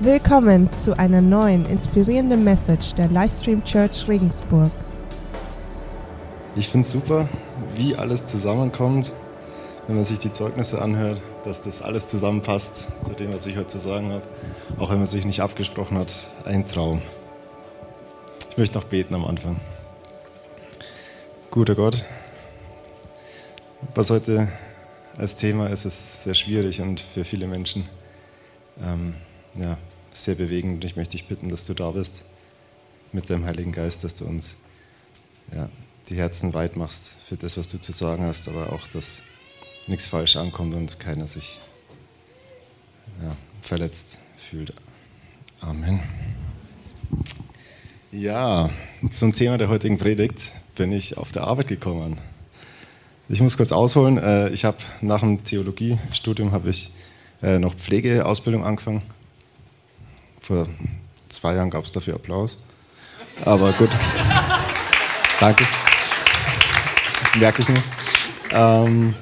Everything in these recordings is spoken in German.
Willkommen zu einer neuen inspirierenden Message der Livestream Church Regensburg. Ich finde es super, wie alles zusammenkommt, wenn man sich die Zeugnisse anhört, dass das alles zusammenpasst zu dem, was ich heute zu sagen habe, auch wenn man sich nicht abgesprochen hat. Ein Traum. Ich möchte noch beten am Anfang. Guter Gott, was heute als Thema ist, ist sehr schwierig und für viele Menschen ähm, ja, sehr bewegend. Und ich möchte dich bitten, dass du da bist mit deinem Heiligen Geist, dass du uns ja, die Herzen weit machst für das, was du zu sagen hast, aber auch, dass nichts falsch ankommt und keiner sich ja, verletzt fühlt. Amen. Ja, zum Thema der heutigen Predigt bin ich auf der Arbeit gekommen. Ich muss kurz ausholen. Äh, ich habe nach dem Theologiestudium habe ich äh, noch Pflegeausbildung angefangen. Vor zwei Jahren gab es dafür Applaus. Aber gut. Danke. Merke ich mir. Ähm,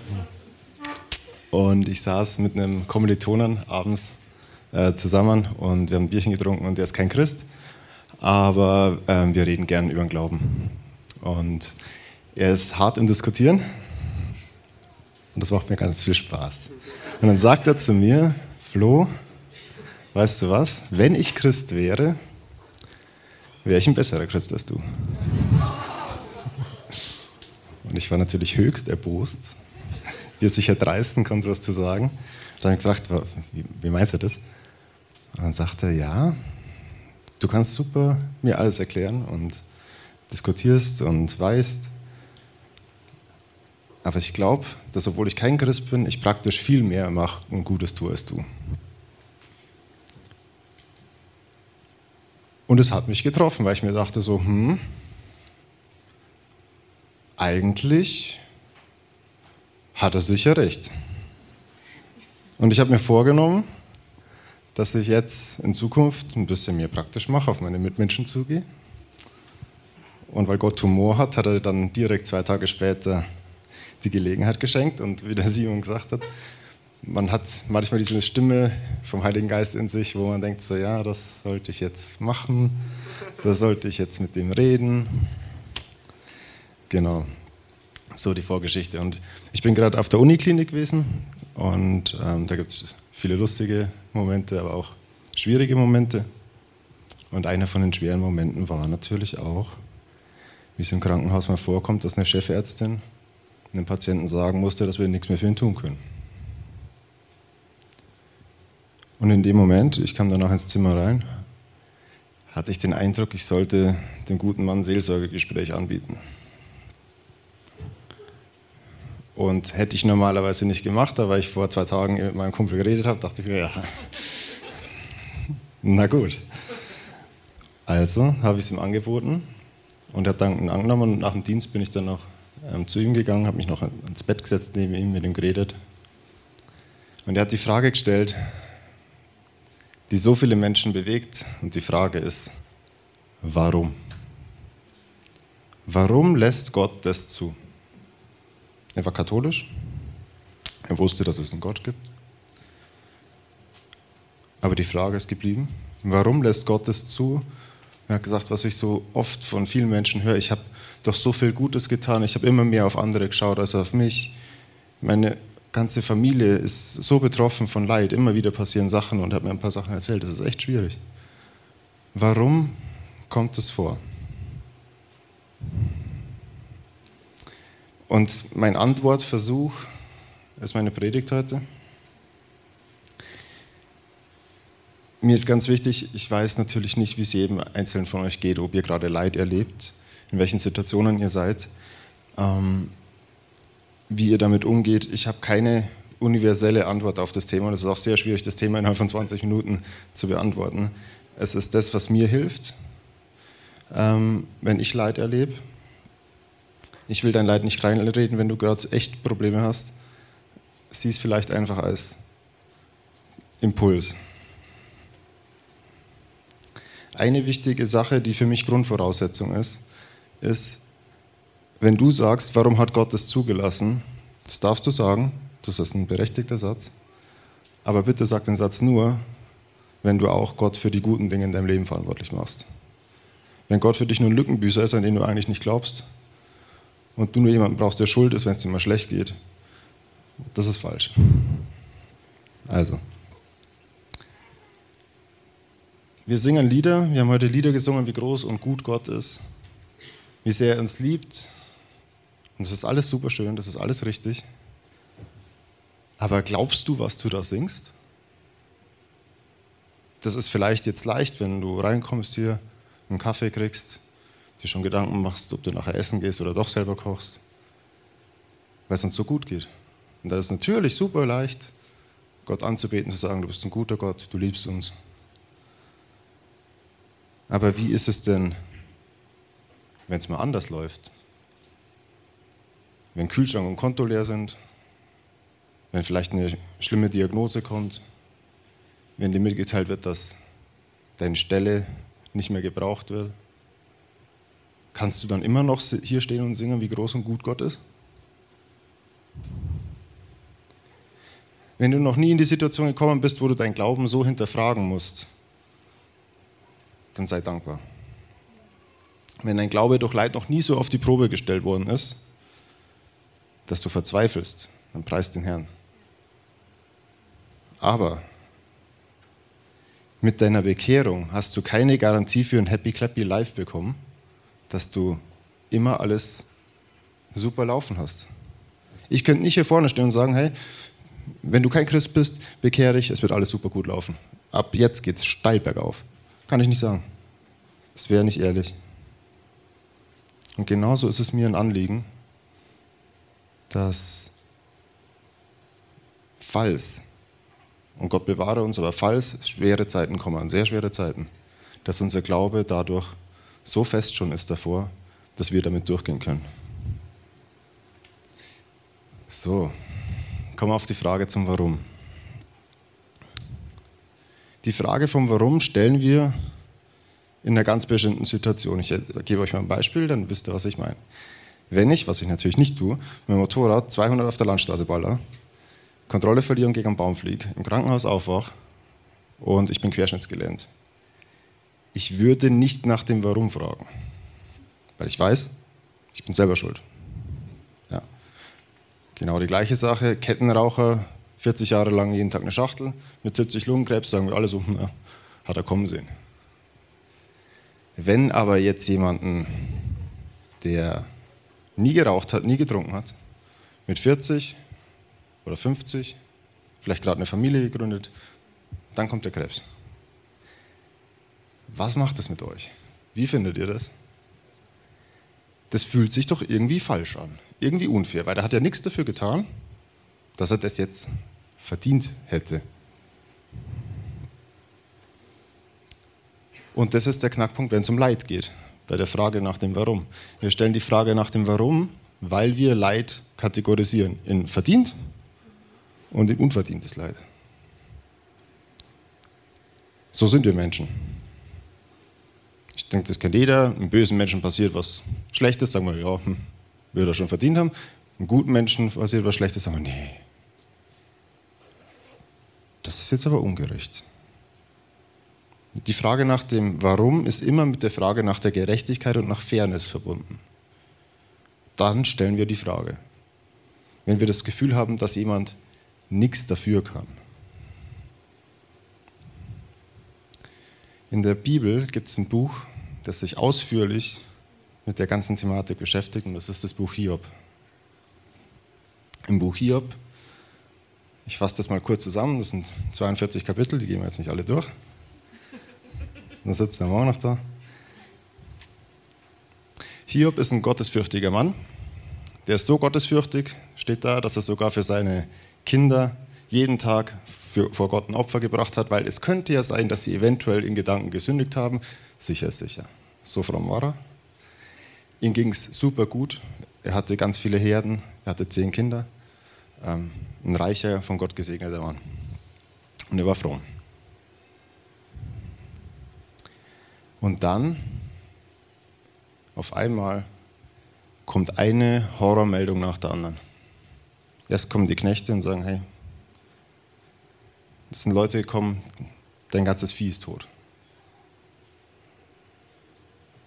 und ich saß mit einem Kommilitonen abends äh, zusammen und wir haben ein Bierchen getrunken und der ist kein Christ, aber ähm, wir reden gern über den Glauben. Und er ist hart im Diskutieren und das macht mir ganz viel Spaß. Und dann sagt er zu mir, Flo, weißt du was, wenn ich Christ wäre, wäre ich ein besserer Christ als du. Und ich war natürlich höchst erbost, wie er sich erdreisten kann, sowas zu sagen. Dann habe ich gedacht, wie, wie meinst du das? Und dann sagt er, ja, du kannst super mir alles erklären und diskutierst und weißt, aber ich glaube, dass obwohl ich kein Christ bin, ich praktisch viel mehr mache und Gutes tue als du. Und es hat mich getroffen, weil ich mir dachte so, hm, eigentlich hat er sicher recht. Und ich habe mir vorgenommen, dass ich jetzt in Zukunft ein bisschen mehr praktisch mache, auf meine Mitmenschen zugehe. Und weil Gott Humor hat, hat er dann direkt zwei Tage später die Gelegenheit geschenkt. Und wie der Simon gesagt hat, man hat manchmal diese Stimme vom Heiligen Geist in sich, wo man denkt, so ja, das sollte ich jetzt machen, das sollte ich jetzt mit dem reden. Genau, so die Vorgeschichte. Und ich bin gerade auf der Uniklinik gewesen und ähm, da gibt es viele lustige Momente, aber auch schwierige Momente. Und einer von den schweren Momenten war natürlich auch, wie es im Krankenhaus mal vorkommt, dass eine Chefärztin einem Patienten sagen musste, dass wir nichts mehr für ihn tun können. Und in dem Moment, ich kam danach ins Zimmer rein, hatte ich den Eindruck, ich sollte dem guten Mann Seelsorgegespräch anbieten. Und hätte ich normalerweise nicht gemacht, weil ich vor zwei Tagen mit meinem Kumpel geredet habe, dachte ich mir, ja, na gut. Also habe ich es ihm angeboten und er hat dankend angenommen und nach dem Dienst bin ich dann noch ähm, zu ihm gegangen, habe mich noch ans Bett gesetzt, neben ihm mit ihm geredet. Und er hat die Frage gestellt, die so viele Menschen bewegt. Und die Frage ist, warum? Warum lässt Gott das zu? Er war katholisch. Er wusste, dass es einen Gott gibt. Aber die Frage ist geblieben, warum lässt Gott das zu? Er hat gesagt, was ich so oft von vielen Menschen höre, ich habe doch so viel Gutes getan, ich habe immer mehr auf andere geschaut als auf mich. Meine ganze Familie ist so betroffen von Leid, immer wieder passieren Sachen und hat mir ein paar Sachen erzählt, das ist echt schwierig. Warum kommt es vor? Und mein Antwortversuch ist meine Predigt heute. Mir ist ganz wichtig, ich weiß natürlich nicht, wie es jedem Einzelnen von euch geht, ob ihr gerade Leid erlebt, in welchen Situationen ihr seid, ähm, wie ihr damit umgeht. Ich habe keine universelle Antwort auf das Thema. Es ist auch sehr schwierig, das Thema innerhalb von 20 Minuten zu beantworten. Es ist das, was mir hilft, ähm, wenn ich Leid erlebe. Ich will dein Leid nicht reinreden, wenn du gerade echt Probleme hast. Sieh es vielleicht einfach als Impuls. Eine wichtige Sache, die für mich Grundvoraussetzung ist, ist, wenn du sagst, warum hat Gott das zugelassen, das darfst du sagen, das ist ein berechtigter Satz, aber bitte sag den Satz nur, wenn du auch Gott für die guten Dinge in deinem Leben verantwortlich machst. Wenn Gott für dich nur ein Lückenbüßer ist, an den du eigentlich nicht glaubst, und du nur jemanden brauchst, der schuld ist, wenn es dir mal schlecht geht, das ist falsch. Also. Wir singen Lieder, wir haben heute Lieder gesungen, wie groß und gut Gott ist, wie sehr er uns liebt. Und das ist alles super schön, das ist alles richtig. Aber glaubst du, was du da singst? Das ist vielleicht jetzt leicht, wenn du reinkommst hier, einen Kaffee kriegst, dir schon Gedanken machst, ob du nachher essen gehst oder doch selber kochst, weil es uns so gut geht. Und da ist natürlich super leicht, Gott anzubeten, zu sagen, du bist ein guter Gott, du liebst uns. Aber wie ist es denn, wenn es mal anders läuft? Wenn Kühlschrank und Konto leer sind, wenn vielleicht eine schlimme Diagnose kommt, wenn dir mitgeteilt wird, dass deine Stelle nicht mehr gebraucht wird, kannst du dann immer noch hier stehen und singen, wie groß und gut Gott ist? Wenn du noch nie in die Situation gekommen bist, wo du deinen Glauben so hinterfragen musst, dann sei dankbar. Wenn dein Glaube durch Leid noch nie so auf die Probe gestellt worden ist, dass du verzweifelst, dann preist den Herrn. Aber mit deiner Bekehrung hast du keine Garantie für ein Happy Clappy Life bekommen, dass du immer alles super laufen hast. Ich könnte nicht hier vorne stehen und sagen, hey, wenn du kein Christ bist, bekehr dich, es wird alles super gut laufen. Ab jetzt geht es steil bergauf. Kann ich nicht sagen. Das wäre nicht ehrlich. Und genauso ist es mir ein Anliegen, dass falls, und Gott bewahre uns, aber falls schwere Zeiten kommen, sehr schwere Zeiten, dass unser Glaube dadurch so fest schon ist davor, dass wir damit durchgehen können. So, kommen wir auf die Frage zum Warum. Die Frage vom Warum stellen wir in einer ganz bestimmten Situation. Ich gebe euch mal ein Beispiel, dann wisst ihr, was ich meine. Wenn ich, was ich natürlich nicht tue, mit dem Motorrad 200 auf der Landstraße baller, Kontrolle verliere und gegen einen Baum fliege, im Krankenhaus aufwach und ich bin querschnittsgelähmt, ich würde nicht nach dem Warum fragen. Weil ich weiß, ich bin selber schuld. Ja. Genau die gleiche Sache. Kettenraucher, 40 Jahre lang jeden Tag eine Schachtel, mit 70 Lungenkrebs, sagen wir alle so, na, hat er kommen sehen. Wenn aber jetzt jemanden, der nie geraucht hat, nie getrunken hat, mit 40 oder 50, vielleicht gerade eine Familie gegründet, dann kommt der Krebs. Was macht das mit euch? Wie findet ihr das? Das fühlt sich doch irgendwie falsch an, irgendwie unfair, weil er hat ja nichts dafür getan, dass er das jetzt verdient hätte. Und das ist der Knackpunkt, wenn es um Leid geht, bei der Frage nach dem Warum. Wir stellen die Frage nach dem Warum, weil wir Leid kategorisieren in verdient und in unverdientes Leid. So sind wir Menschen. Ich denke, das kennt jeder. Einem bösen Menschen passiert was Schlechtes, sagen wir, ja, hm, wird er schon verdient haben. Einem guten Menschen passiert was Schlechtes, sagen wir, nee. Das ist jetzt aber ungerecht. Die Frage nach dem Warum ist immer mit der Frage nach der Gerechtigkeit und nach Fairness verbunden. Dann stellen wir die Frage. Wenn wir das Gefühl haben, dass jemand nichts dafür kann. In der Bibel gibt es ein Buch, das sich ausführlich mit der ganzen Thematik beschäftigt und das ist das Buch Hiob. Im Buch Hiob, ich fasse das mal kurz zusammen, das sind 42 Kapitel, die gehen wir jetzt nicht alle durch. Dann sitzen wir auch noch da. Hiob ist ein gottesfürchtiger Mann. Der ist so gottesfürchtig, steht da, dass er sogar für seine Kinder jeden Tag für, vor Gott ein Opfer gebracht hat, weil es könnte ja sein, dass sie eventuell in Gedanken gesündigt haben. Sicher, sicher. So fromm war er. Ihm ging es super gut. Er hatte ganz viele Herden, er hatte zehn Kinder. Ähm, ein reicher, von Gott gesegneter Mann. Und er war fromm. Und dann, auf einmal, kommt eine Horrormeldung nach der anderen. Erst kommen die Knechte und sagen, hey, es sind Leute gekommen, Dein ganzes Vieh ist tot.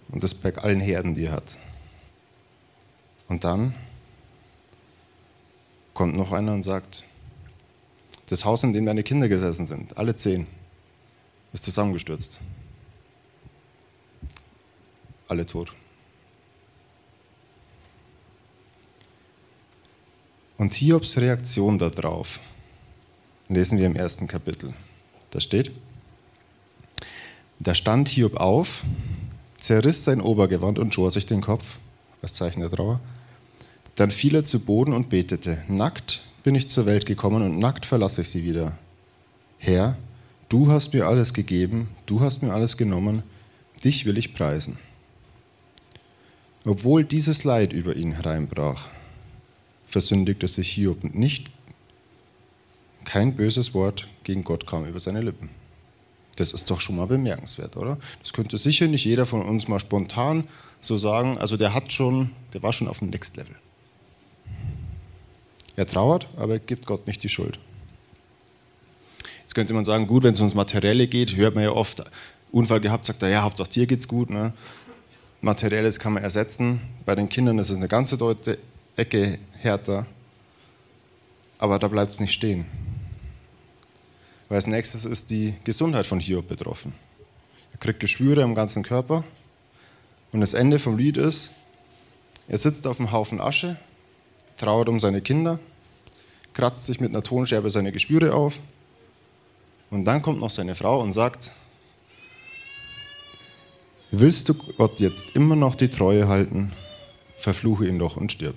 Und das bei allen Herden, die er hat. Und dann kommt noch einer und sagt, das Haus, in dem deine Kinder gesessen sind, alle zehn, ist zusammengestürzt. Alle tot. Und Hiobs Reaktion darauf lesen wir im ersten Kapitel. Da steht, da stand Hiob auf, zerriss sein Obergewand und schor sich den Kopf, als Zeichen der Trauer. Dann fiel er zu Boden und betete, nackt bin ich zur Welt gekommen und nackt verlasse ich sie wieder. Herr, du hast mir alles gegeben, du hast mir alles genommen, dich will ich preisen. Obwohl dieses Leid über ihn hereinbrach, versündigte sich Hiob nicht. Kein böses Wort gegen Gott kam über seine Lippen. Das ist doch schon mal bemerkenswert, oder? Das könnte sicher nicht jeder von uns mal spontan so sagen. Also der hat schon, der war schon auf dem Next Level. Er trauert, aber er gibt Gott nicht die Schuld. Jetzt könnte man sagen, gut, wenn es ums Materielle geht, hört man ja oft, Unfall gehabt, sagt er, ja, Hauptsache dir geht's gut. Ne? Materielles kann man ersetzen. Bei den Kindern ist es eine ganze Deute Ecke härter. Aber da bleibt es nicht stehen. Weil als nächstes ist die Gesundheit von Hiob betroffen. Er kriegt Geschwüre am ganzen Körper. Und das Ende vom Lied ist, er sitzt auf einem Haufen Asche trauert um seine Kinder, kratzt sich mit einer Tonscherbe seine Geschwüre auf und dann kommt noch seine Frau und sagt, willst du Gott jetzt immer noch die Treue halten, verfluche ihn doch und stirb.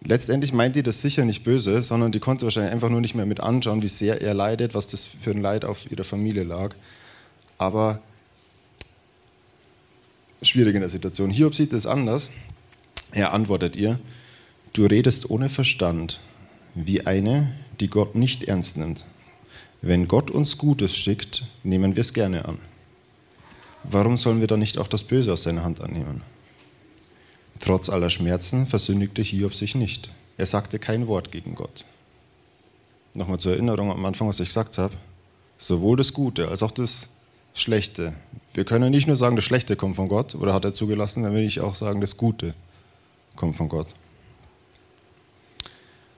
Letztendlich meint die das sicher nicht böse, sondern die konnte wahrscheinlich einfach nur nicht mehr mit anschauen, wie sehr er leidet, was das für ein Leid auf ihrer Familie lag. Aber schwierig in der Situation. Hiob sieht es anders. Er antwortet ihr, du redest ohne Verstand, wie eine, die Gott nicht ernst nimmt. Wenn Gott uns Gutes schickt, nehmen wir es gerne an. Warum sollen wir dann nicht auch das Böse aus seiner Hand annehmen? Trotz aller Schmerzen versündigte Hiob sich nicht. Er sagte kein Wort gegen Gott. Nochmal zur Erinnerung am Anfang, was ich gesagt habe. Sowohl das Gute als auch das Schlechte. Wir können nicht nur sagen, das Schlechte kommt von Gott oder hat er zugelassen, wenn wir nicht auch sagen, das Gute kommt von Gott.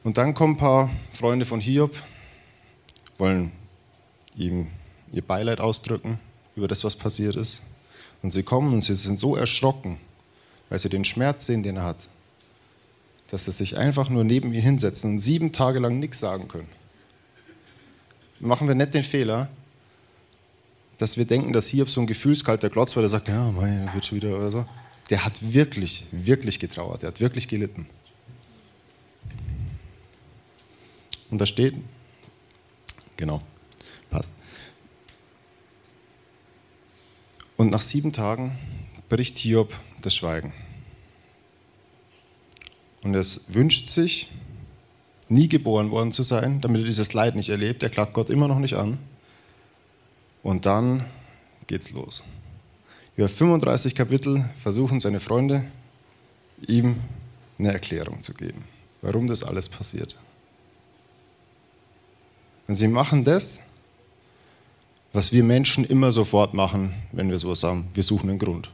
Und dann kommen ein paar Freunde von Hiob, wollen ihm ihr Beileid ausdrücken über das, was passiert ist. Und sie kommen und sie sind so erschrocken, weil sie den Schmerz sehen, den er hat, dass sie sich einfach nur neben ihn hinsetzen und sieben Tage lang nichts sagen können. Machen wir nicht den Fehler, dass wir denken, dass Hiob so ein gefühlskalter Klotz war, der sagt, ja, mein, wird schon wieder oder so der hat wirklich, wirklich getrauert, der hat wirklich gelitten. Und da steht, genau, passt. Und nach sieben Tagen bricht Hiob das Schweigen. Und es wünscht sich, nie geboren worden zu sein, damit er dieses Leid nicht erlebt. Er klagt Gott immer noch nicht an. Und dann geht's los. Über 35 Kapitel versuchen seine Freunde, ihm eine Erklärung zu geben, warum das alles passiert. Und sie machen das, was wir Menschen immer sofort machen, wenn wir sowas sagen. Wir suchen einen Grund.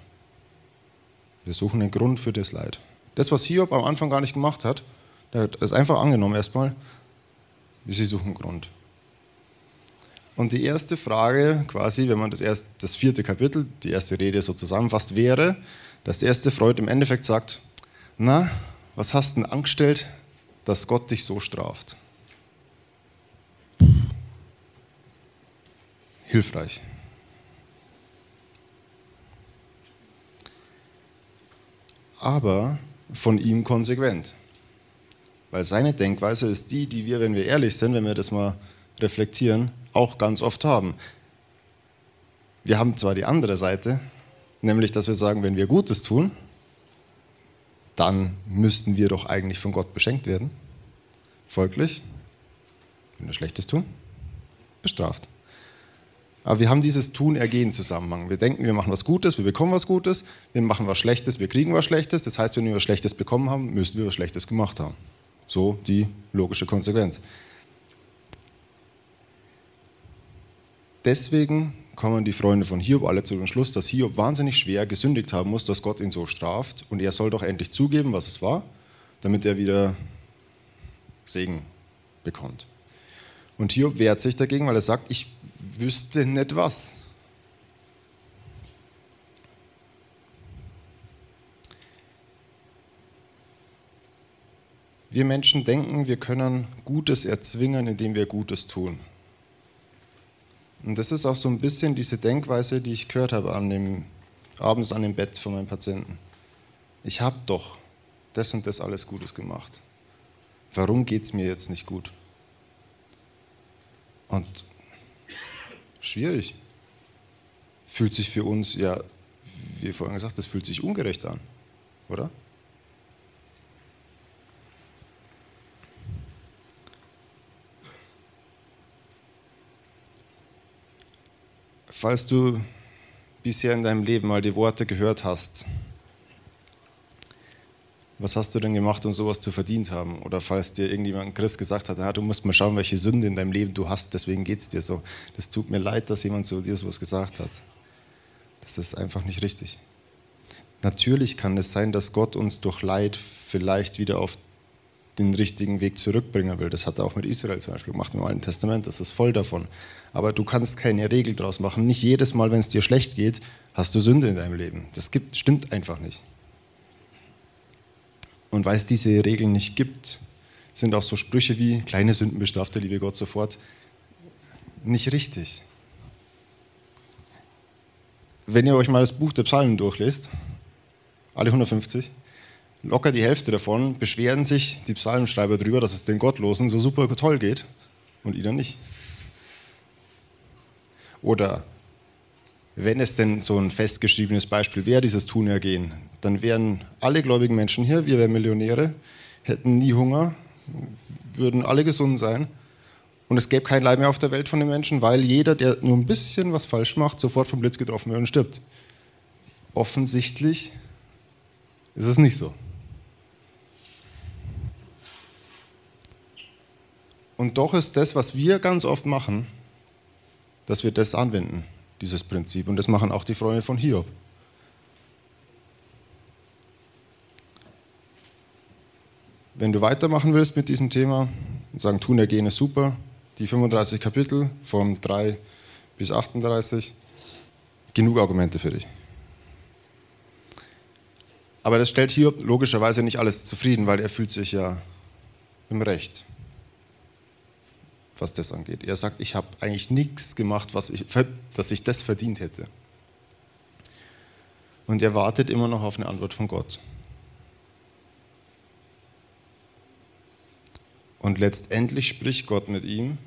Wir suchen einen Grund für das Leid. Das, was Hiob am Anfang gar nicht gemacht hat, der hat es einfach angenommen erstmal. Sie suchen einen Grund. Und die erste Frage, quasi, wenn man das, erste, das vierte Kapitel, die erste Rede so zusammenfasst, wäre, dass der erste Freud im Endeffekt sagt: Na, was hast du denn angestellt, dass Gott dich so straft? Hilfreich. Aber von ihm konsequent. Weil seine Denkweise ist die, die wir, wenn wir ehrlich sind, wenn wir das mal reflektieren, auch ganz oft haben. Wir haben zwar die andere Seite, nämlich dass wir sagen, wenn wir Gutes tun, dann müssten wir doch eigentlich von Gott beschenkt werden. Folglich, wenn wir Schlechtes tun, bestraft. Aber wir haben dieses Tun-Ergehen-Zusammenhang. Wir denken, wir machen was Gutes, wir bekommen was Gutes, wir machen was Schlechtes, wir kriegen was Schlechtes. Das heißt, wenn wir was Schlechtes bekommen haben, müssen wir was Schlechtes gemacht haben. So die logische Konsequenz. deswegen kommen die Freunde von Hiob alle zu dem Schluss, dass Hiob wahnsinnig schwer gesündigt haben muss, dass Gott ihn so straft und er soll doch endlich zugeben, was es war, damit er wieder Segen bekommt. Und Hiob wehrt sich dagegen, weil er sagt, ich wüsste nicht was. Wir Menschen denken, wir können Gutes erzwingen, indem wir Gutes tun. Und das ist auch so ein bisschen diese Denkweise, die ich gehört habe an dem, abends an dem Bett von meinem Patienten. Ich habe doch das und das alles Gutes gemacht. Warum geht es mir jetzt nicht gut? Und schwierig. Fühlt sich für uns, ja, wie vorhin gesagt, das fühlt sich ungerecht an, oder? Falls du bisher in deinem Leben mal die Worte gehört hast, was hast du denn gemacht, um sowas zu verdient haben? Oder falls dir irgendjemand, Chris, gesagt hat, ja, du musst mal schauen, welche Sünde in deinem Leben du hast, deswegen geht es dir so. Das tut mir leid, dass jemand zu dir sowas gesagt hat. Das ist einfach nicht richtig. Natürlich kann es sein, dass Gott uns durch Leid vielleicht wieder auf den richtigen Weg zurückbringen will. Das hat er auch mit Israel zum Beispiel gemacht im Alten Testament. Das ist voll davon. Aber du kannst keine Regel daraus machen. Nicht jedes Mal, wenn es dir schlecht geht, hast du Sünde in deinem Leben. Das gibt, stimmt einfach nicht. Und weil es diese Regeln nicht gibt, sind auch so Sprüche wie kleine Sünden bestraft der liebe Gott sofort nicht richtig. Wenn ihr euch mal das Buch der Psalmen durchlest, alle 150, locker die Hälfte davon beschweren sich die Psalmschreiber darüber, dass es den Gottlosen so super toll geht und ihnen nicht. Oder wenn es denn so ein festgeschriebenes Beispiel wäre, dieses Tunergehen, dann wären alle gläubigen Menschen hier, wir wären Millionäre, hätten nie Hunger, würden alle gesund sein und es gäbe kein Leid mehr auf der Welt von den Menschen, weil jeder, der nur ein bisschen was falsch macht, sofort vom Blitz getroffen wird und stirbt. Offensichtlich ist es nicht so. Und doch ist das, was wir ganz oft machen, dass wir das anwenden, dieses Prinzip. Und das machen auch die Freunde von Hiob. Wenn du weitermachen willst mit diesem Thema und sagen, tun, ergehen ist super, die 35 Kapitel von 3 bis 38, genug Argumente für dich. Aber das stellt Hiob logischerweise nicht alles zufrieden, weil er fühlt sich ja im Recht was das angeht. Er sagt, ich habe eigentlich nichts gemacht, was ich, dass ich das verdient hätte. Und er wartet immer noch auf eine Antwort von Gott. Und letztendlich spricht Gott mit ihm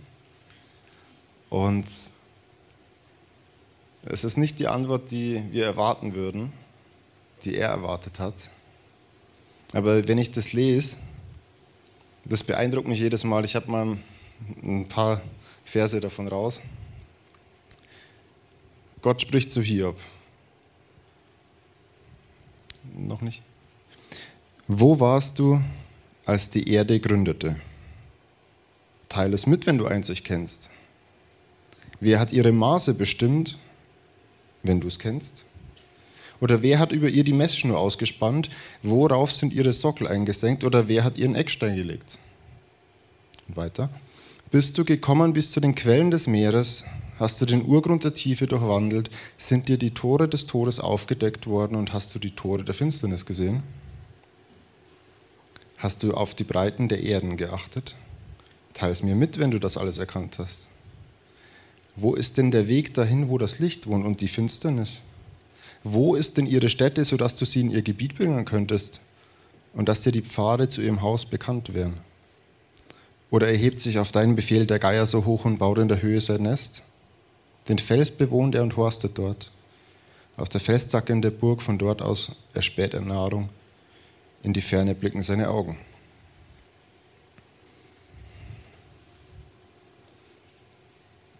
und es ist nicht die Antwort, die wir erwarten würden, die er erwartet hat. Aber wenn ich das lese, das beeindruckt mich jedes Mal. Ich habe mal ein paar Verse davon raus. Gott spricht zu Hiob. Noch nicht. Wo warst du, als die Erde gründete? Teile es mit, wenn du einzig kennst. Wer hat ihre Maße bestimmt, wenn du es kennst? Oder wer hat über ihr die Messschnur ausgespannt? Worauf sind ihre Sockel eingesenkt? Oder wer hat ihren Eckstein gelegt? Und weiter. Bist du gekommen bis zu den Quellen des Meeres? Hast du den Urgrund der Tiefe durchwandelt? Sind dir die Tore des Todes aufgedeckt worden und hast du die Tore der Finsternis gesehen? Hast du auf die Breiten der Erden geachtet? Teil es mir mit, wenn du das alles erkannt hast. Wo ist denn der Weg dahin, wo das Licht wohnt und die Finsternis? Wo ist denn ihre Stätte, sodass du sie in ihr Gebiet bringen könntest und dass dir die Pfade zu ihrem Haus bekannt wären? Oder erhebt sich auf deinen Befehl der Geier so hoch und baut in der Höhe sein Nest? Den Fels bewohnt er und horstet dort. Auf der Felszacke in der Burg von dort aus erspäht er Nahrung. In die Ferne blicken seine Augen.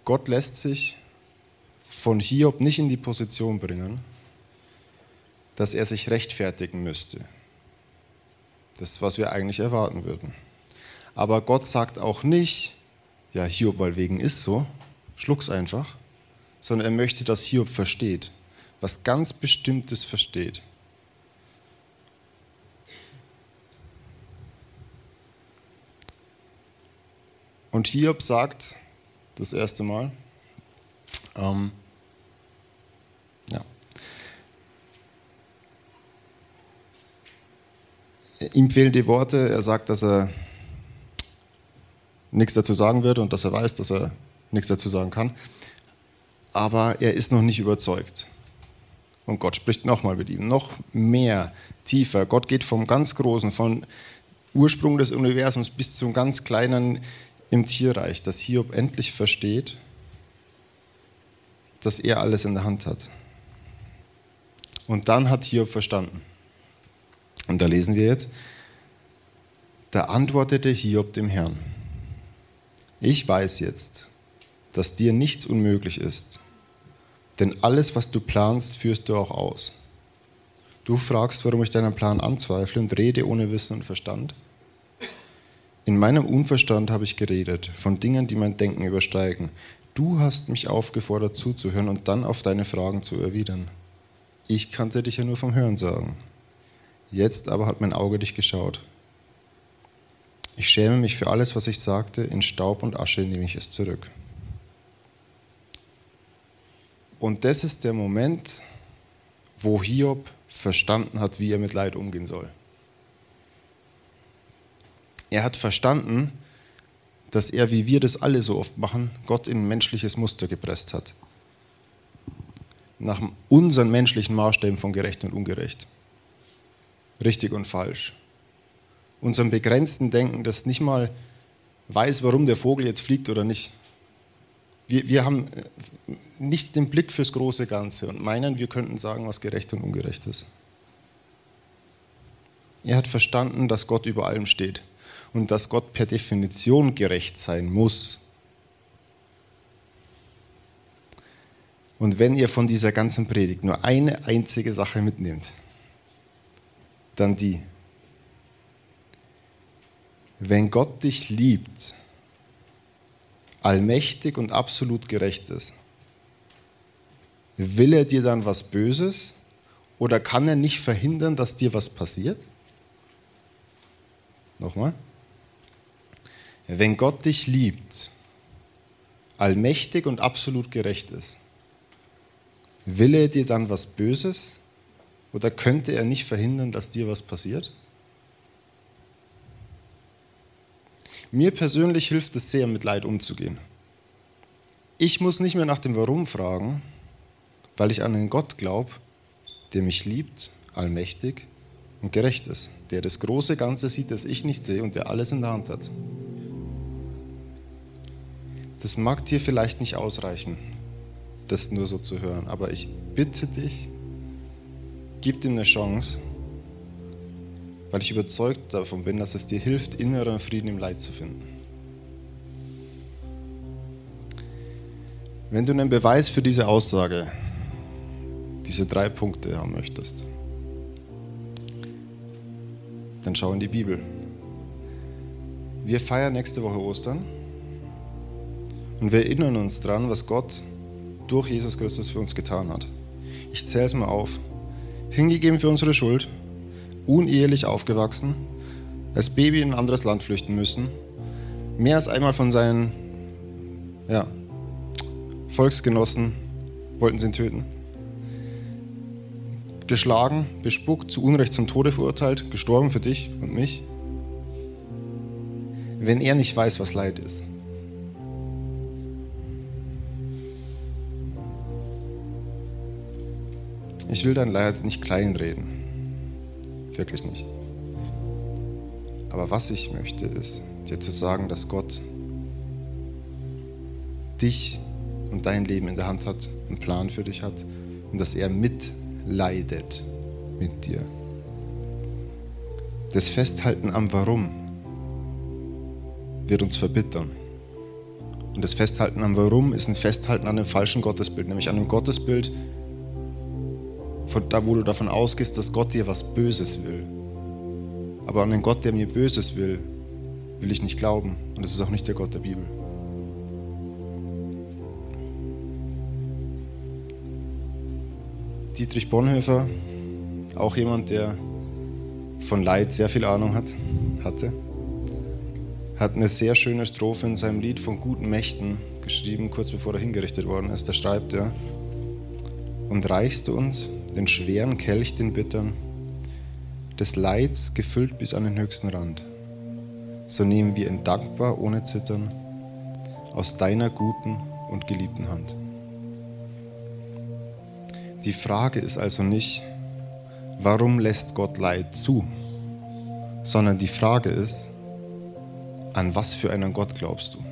Gott lässt sich von Hiob nicht in die Position bringen, dass er sich rechtfertigen müsste. Das was wir eigentlich erwarten würden. Aber Gott sagt auch nicht, ja, Hiob, weil wegen ist so, schluck's einfach, sondern er möchte, dass Hiob versteht, was ganz Bestimmtes versteht. Und Hiob sagt das erste Mal, ähm, ja, ihm fehlen die Worte, er sagt, dass er nichts dazu sagen wird und dass er weiß, dass er nichts dazu sagen kann. Aber er ist noch nicht überzeugt. Und Gott spricht nochmal mit ihm, noch mehr, tiefer. Gott geht vom ganz Großen, vom Ursprung des Universums bis zum ganz Kleinen im Tierreich, dass Hiob endlich versteht, dass er alles in der Hand hat. Und dann hat Hiob verstanden. Und da lesen wir jetzt, da antwortete Hiob dem Herrn, ich weiß jetzt, dass dir nichts unmöglich ist, denn alles, was du planst, führst du auch aus. Du fragst, warum ich deinen Plan anzweifle und rede ohne Wissen und Verstand? In meinem Unverstand habe ich geredet, von Dingen, die mein Denken übersteigen. Du hast mich aufgefordert zuzuhören und dann auf deine Fragen zu erwidern. Ich kannte dich ja nur vom Hören sagen. Jetzt aber hat mein Auge dich geschaut. Ich schäme mich für alles, was ich sagte, in Staub und Asche nehme ich es zurück. Und das ist der Moment, wo Hiob verstanden hat, wie er mit Leid umgehen soll. Er hat verstanden, dass er, wie wir das alle so oft machen, Gott in menschliches Muster gepresst hat. Nach unseren menschlichen Maßstäben von gerecht und ungerecht richtig und falsch. Unserem begrenzten Denken, das nicht mal weiß, warum der Vogel jetzt fliegt oder nicht. Wir, wir haben äh, nicht den Blick fürs große Ganze und meinen, wir könnten sagen, was gerecht und ungerecht ist. Er hat verstanden, dass Gott über allem steht und dass Gott per Definition gerecht sein muss. Und wenn ihr von dieser ganzen Predigt nur eine einzige Sache mitnehmt, dann die. Wenn Gott dich liebt, allmächtig und absolut gerecht ist, will er dir dann was Böses oder kann er nicht verhindern, dass dir was passiert? Nochmal. Wenn Gott dich liebt, allmächtig und absolut gerecht ist, will er dir dann was Böses oder könnte er nicht verhindern, dass dir was passiert? Mir persönlich hilft es sehr, mit Leid umzugehen. Ich muss nicht mehr nach dem Warum fragen, weil ich an einen Gott glaube, der mich liebt, allmächtig und gerecht ist, der das große Ganze sieht, das ich nicht sehe und der alles in der Hand hat. Das mag dir vielleicht nicht ausreichen, das nur so zu hören, aber ich bitte dich, Gib ihm eine Chance, weil ich überzeugt davon bin, dass es dir hilft, inneren Frieden im Leid zu finden. Wenn du einen Beweis für diese Aussage, diese drei Punkte haben möchtest, dann schau in die Bibel. Wir feiern nächste Woche Ostern und wir erinnern uns daran, was Gott durch Jesus Christus für uns getan hat. Ich zähle es mal auf hingegeben für unsere Schuld, unehelich aufgewachsen, als Baby in ein anderes Land flüchten müssen, mehr als einmal von seinen ja, Volksgenossen wollten sie ihn töten. Geschlagen, bespuckt, zu Unrecht zum Tode verurteilt, gestorben für dich und mich. Wenn er nicht weiß, was Leid ist. Ich will dein Leid nicht kleinreden. Wirklich nicht. Aber was ich möchte, ist dir zu sagen, dass Gott dich und dein Leben in der Hand hat, einen Plan für dich hat und dass er mitleidet mit dir. Das Festhalten am Warum wird uns verbittern. Und das Festhalten am Warum ist ein Festhalten an einem falschen Gottesbild, nämlich an einem Gottesbild, von da, wo du davon ausgehst, dass Gott dir was Böses will. Aber an den Gott, der mir Böses will, will ich nicht glauben. Und es ist auch nicht der Gott der Bibel. Dietrich Bonhoeffer, auch jemand, der von Leid sehr viel Ahnung hat, hatte, hat eine sehr schöne Strophe in seinem Lied von guten Mächten geschrieben, kurz bevor er hingerichtet worden ist. Da schreibt er, und reichst du uns den schweren Kelch, den bittern, des Leids gefüllt bis an den höchsten Rand, so nehmen wir ihn dankbar, ohne Zittern, aus deiner guten und geliebten Hand. Die Frage ist also nicht, warum lässt Gott Leid zu, sondern die Frage ist, an was für einen Gott glaubst du?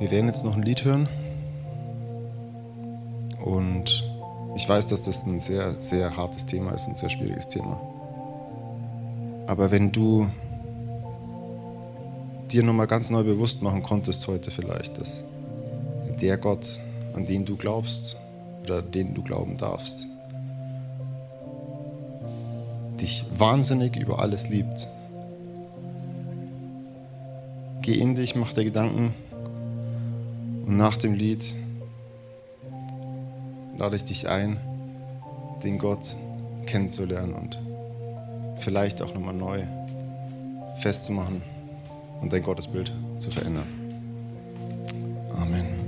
Wir werden jetzt noch ein Lied hören. Und ich weiß, dass das ein sehr, sehr hartes Thema ist, ein sehr schwieriges Thema. Aber wenn du dir nochmal ganz neu bewusst machen konntest heute vielleicht, dass der Gott, an den du glaubst oder den du glauben darfst, dich wahnsinnig über alles liebt. Geh in dich, mach dir Gedanken und nach dem Lied lade ich dich ein, den Gott kennenzulernen und vielleicht auch nochmal neu festzumachen und dein Gottesbild zu verändern. Amen.